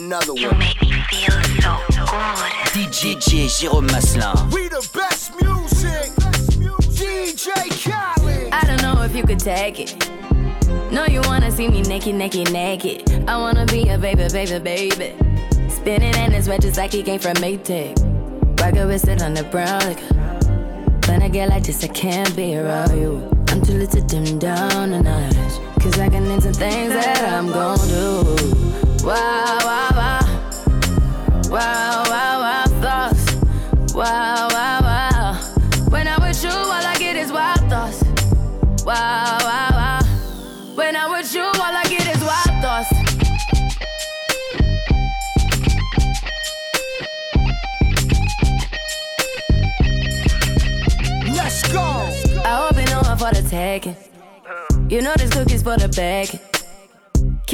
another one. You make me feel so good. DJ Jérôme Masselin. We the best music. DJ Khaled. I don't know if you could take it. No, you wanna see me naked, naked, naked. I wanna be a baby, baby, baby. Spinning in his red just like he came from Maytag. Rocket with it on the brown liquor. When I get like this, I can't be around you. I'm too little to dim down a notch. Cause I can into things that I'm gon' do. Wow, wow, wow. Wow, wow, wow, thoughts. Wow, wow, wow. When I'm with you, all I get is wild thoughts. Wow, wow, wow. When I'm with you, all I get is wild thoughts. Go. I for the taking. You know this cookie's for the bag.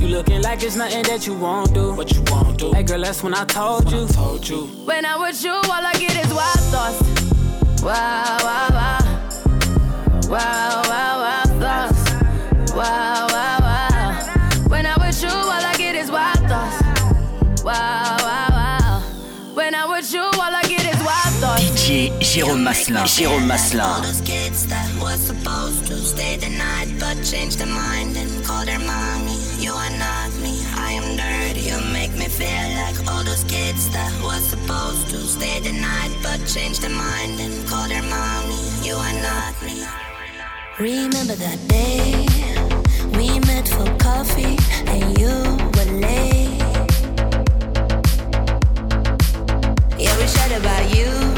You looking like it's nothing that you won't do. What you won't do? Hey girl, that's when I told you. I told you. When I'm with you, all I get is wild thoughts. Wow, wow, wow. Wow, wow, wow thoughts. Wow, wow, wow. When I'm with you, all I get is wild thoughts. Wow, wow, wow. When I'm with you, all I get is wild thoughts. DJ Jérôme Masselin. Jérôme Masselin. Those kids that was supposed to stay the night but changed their mind and called their mommy. You are not me, I am dirty. You make me feel like all those kids that was supposed to stay the night but changed their mind and called their mommy. You are not me. Remember that day we met for coffee and you were late. Yeah, we chat about you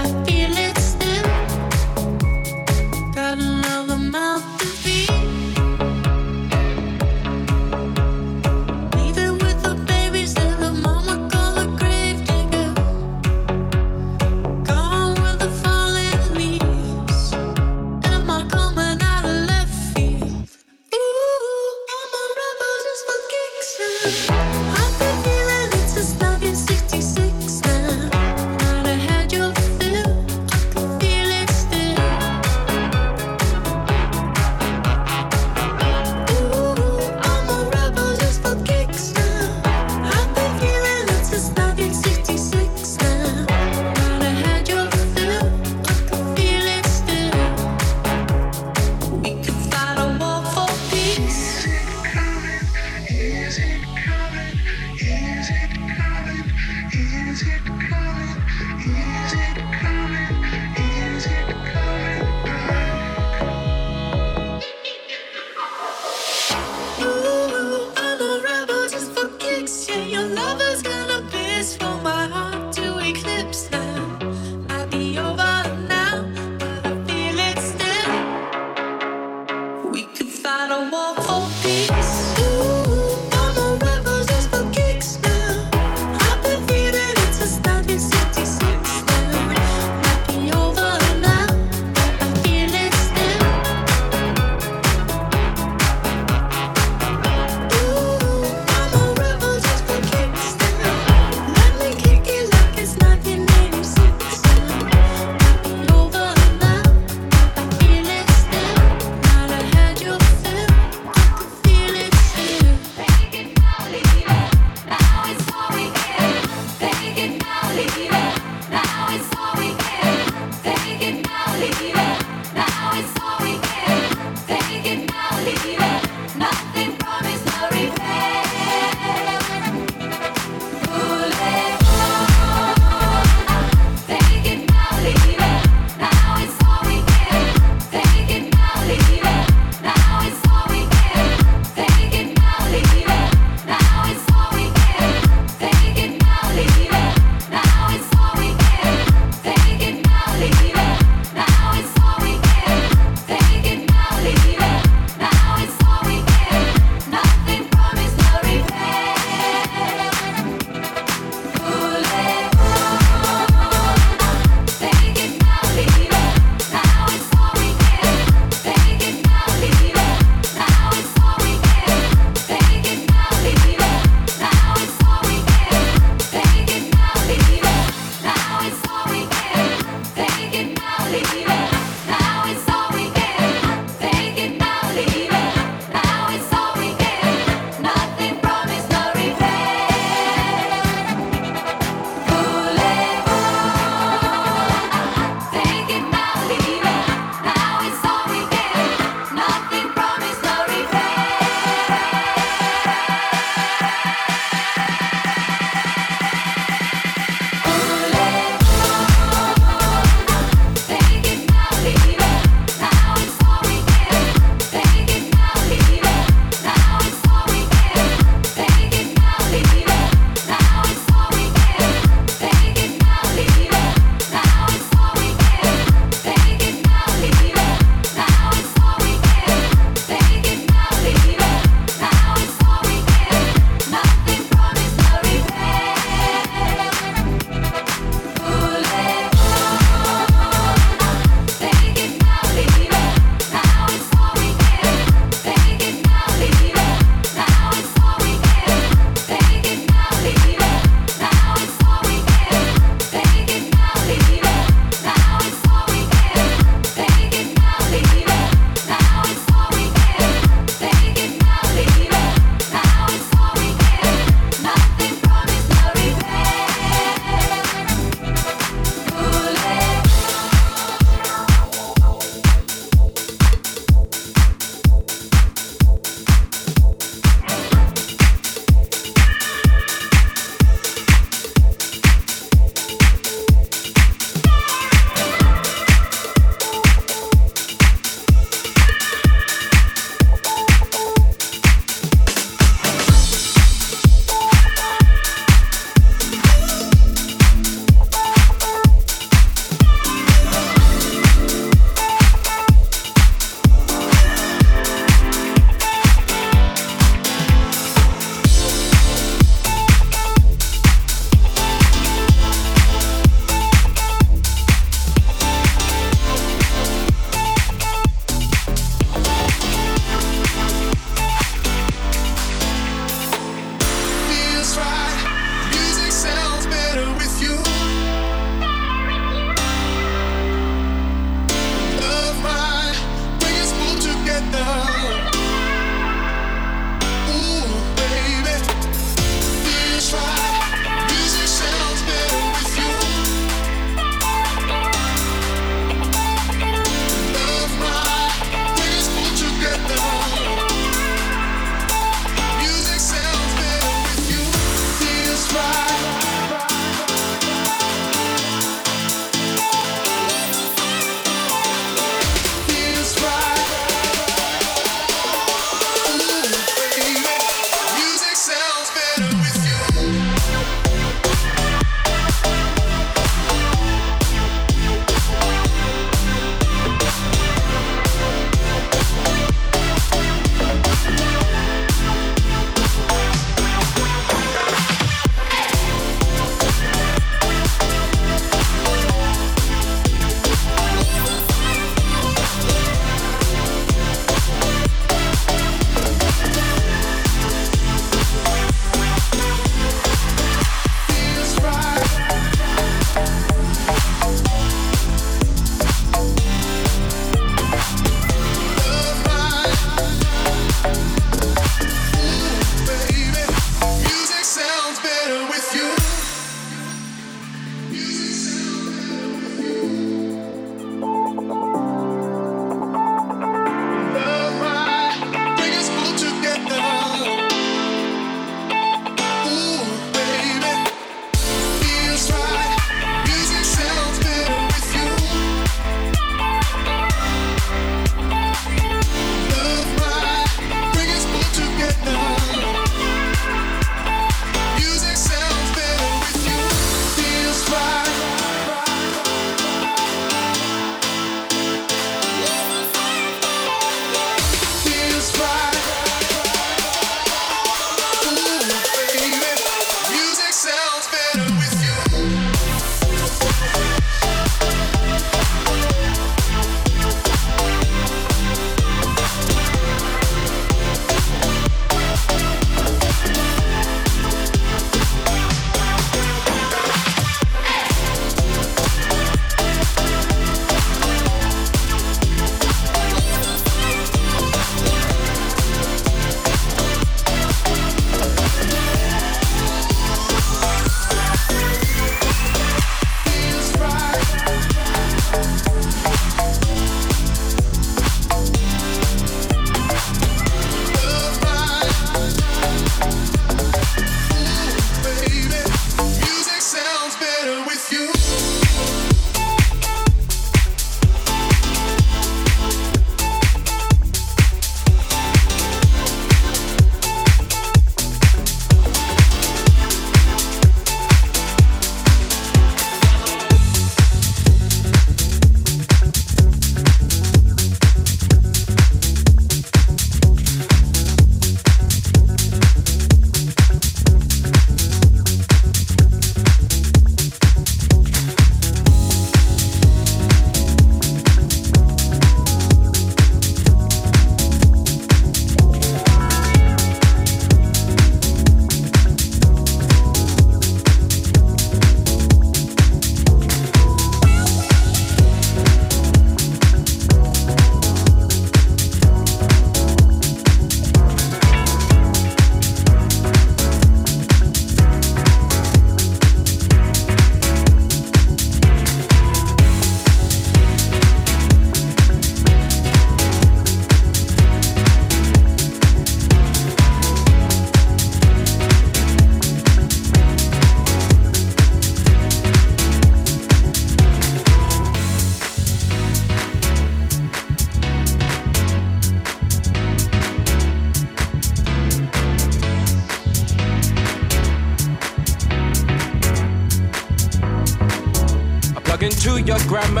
into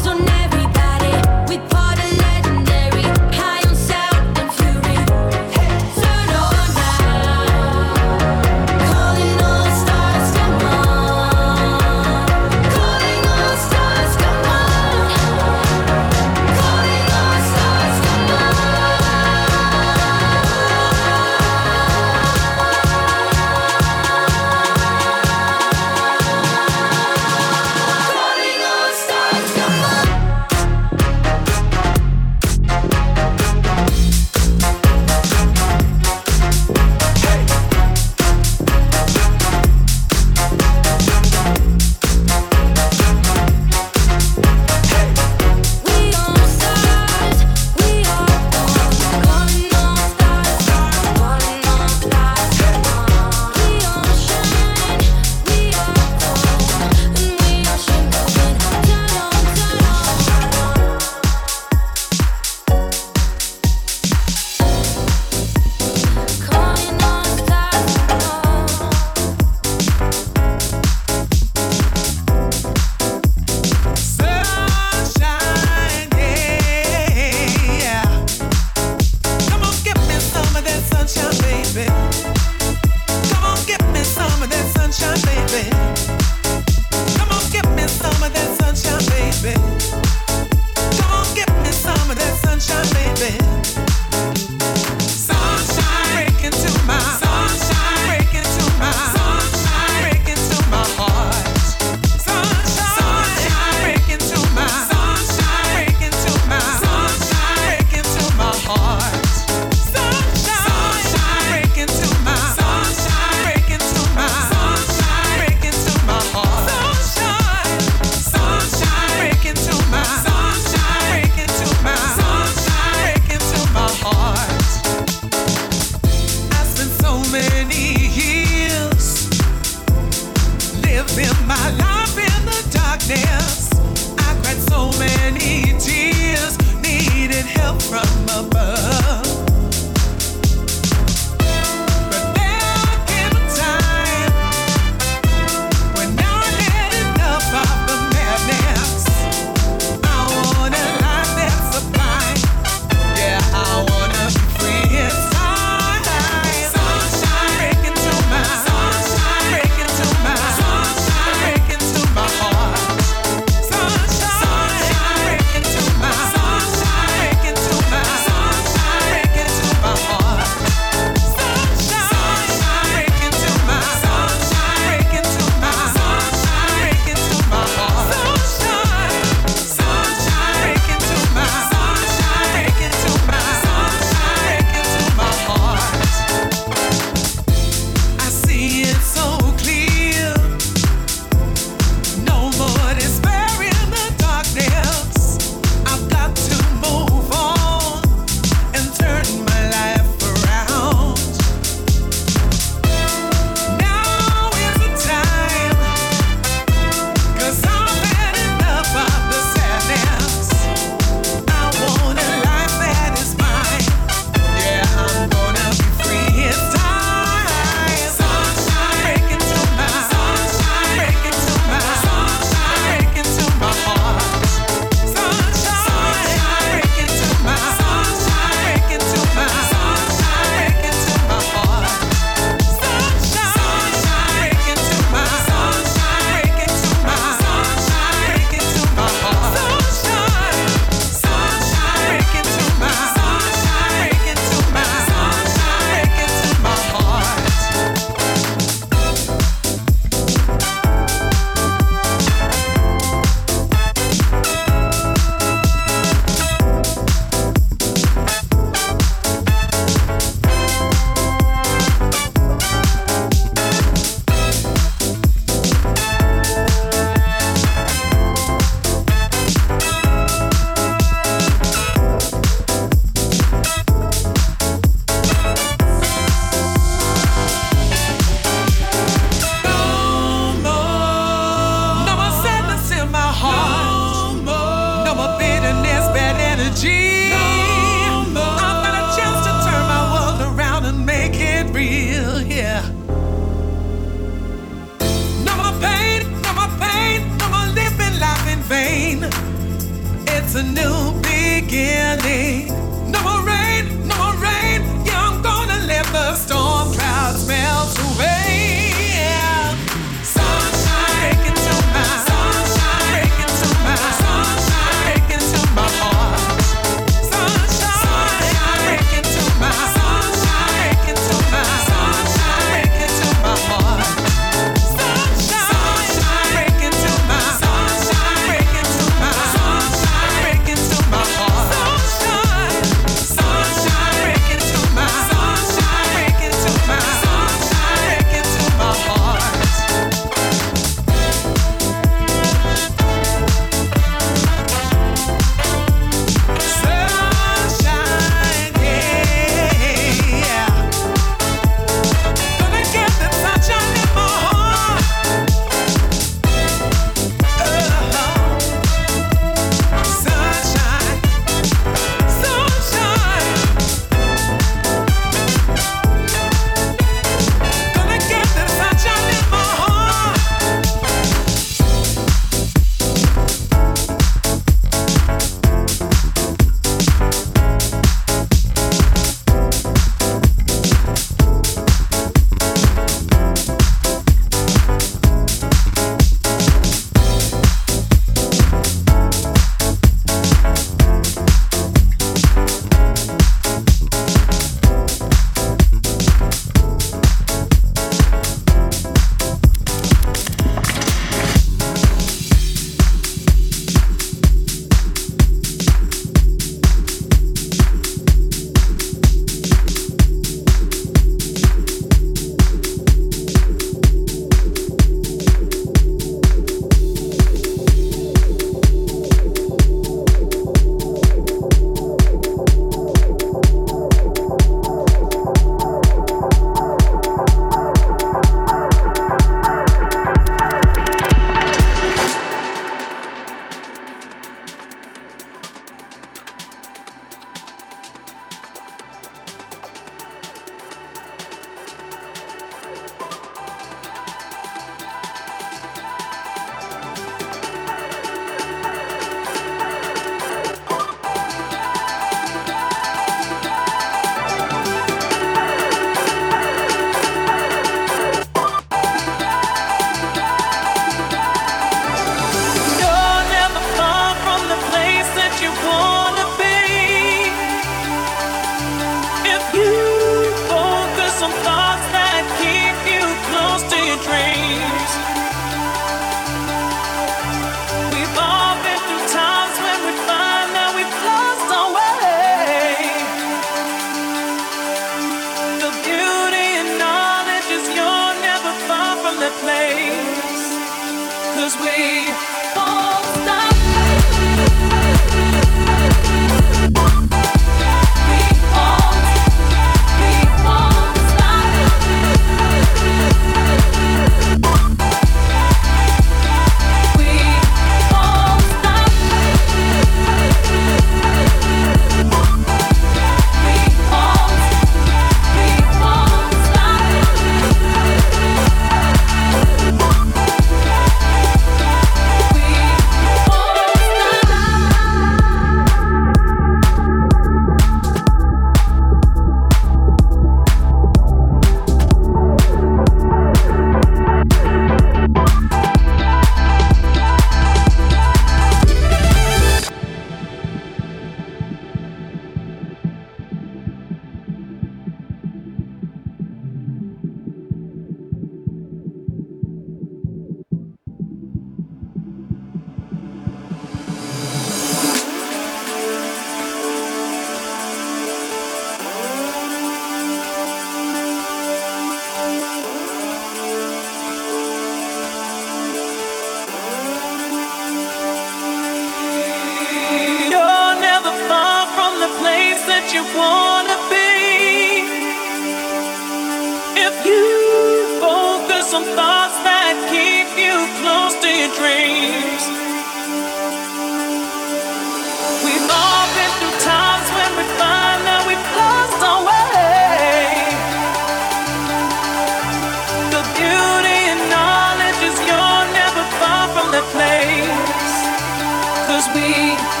Cause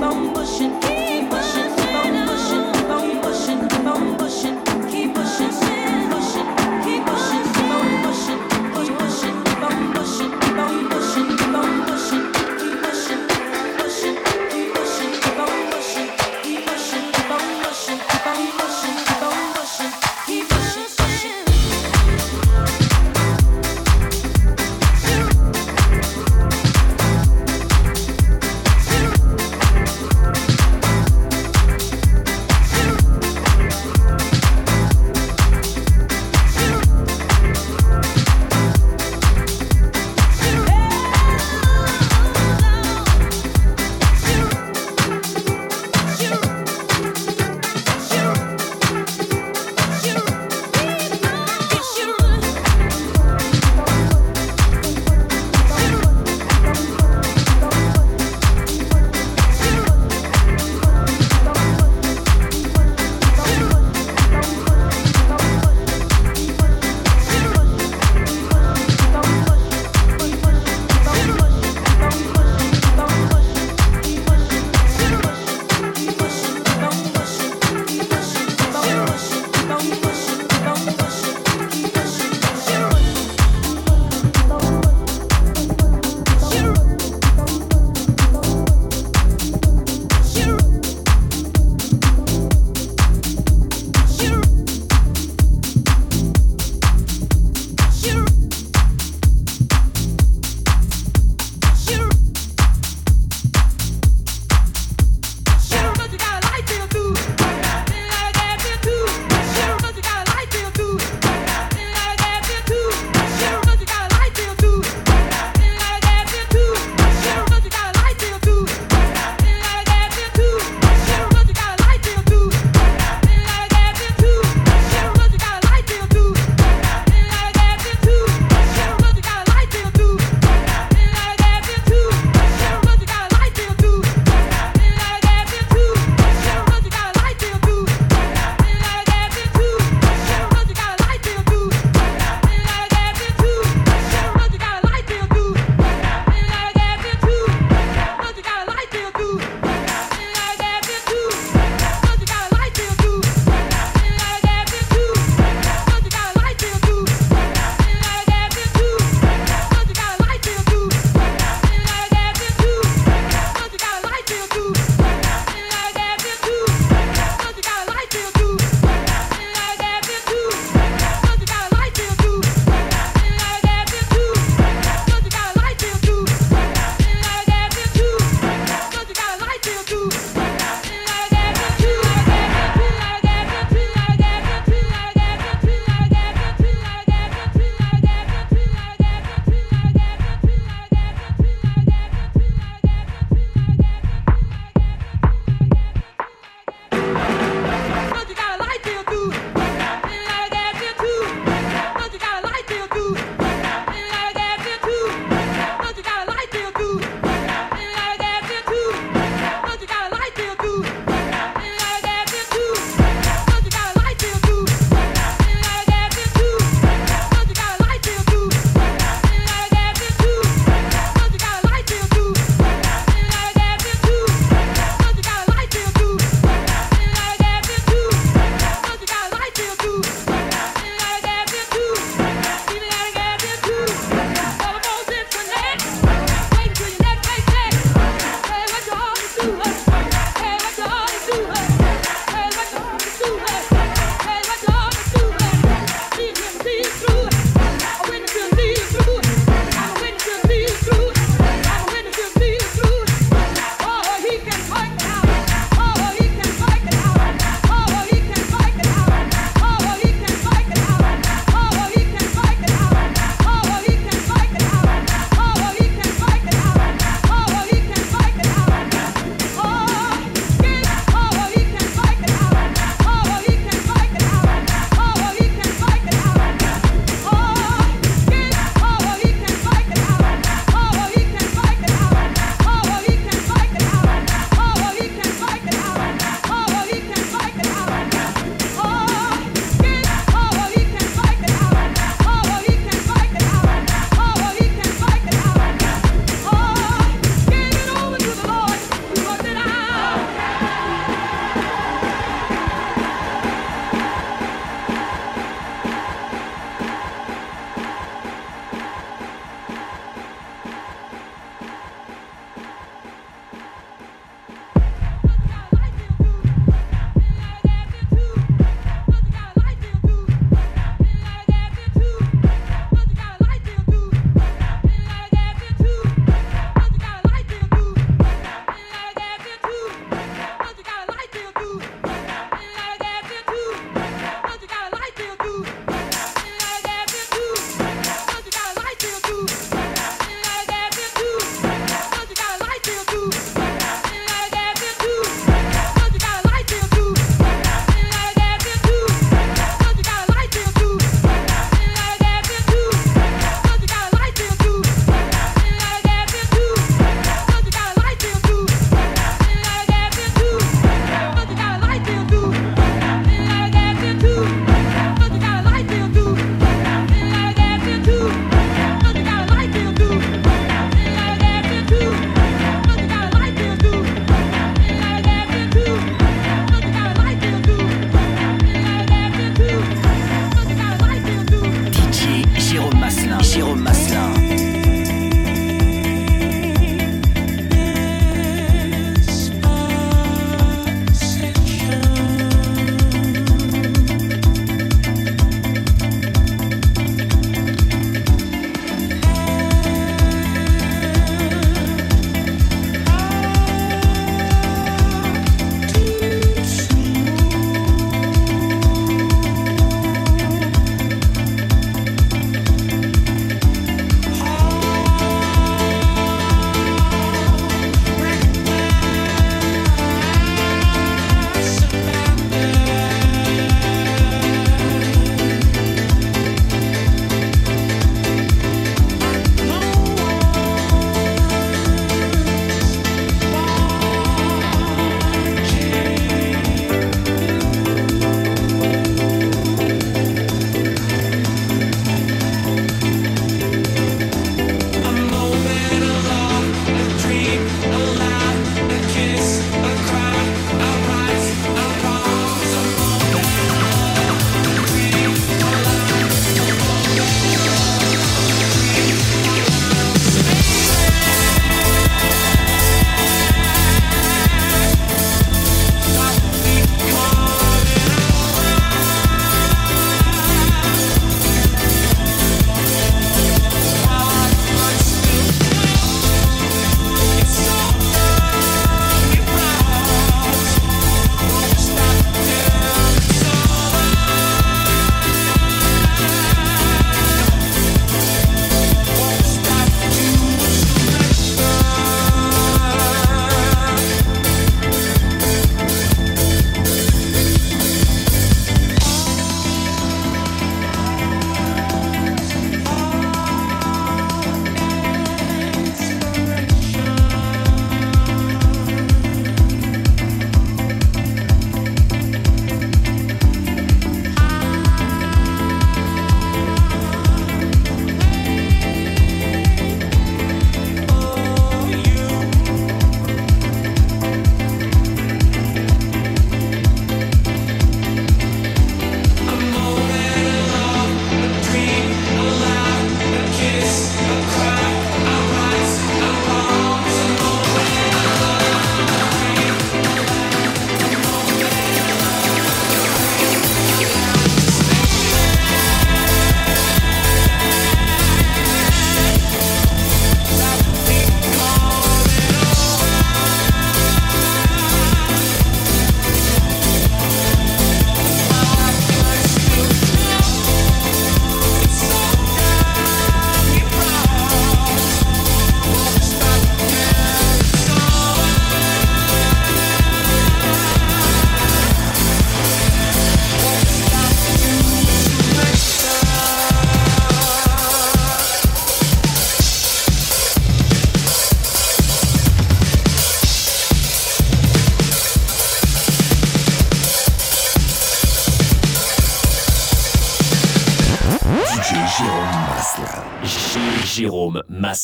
bone bushing.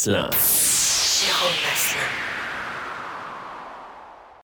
Masselin.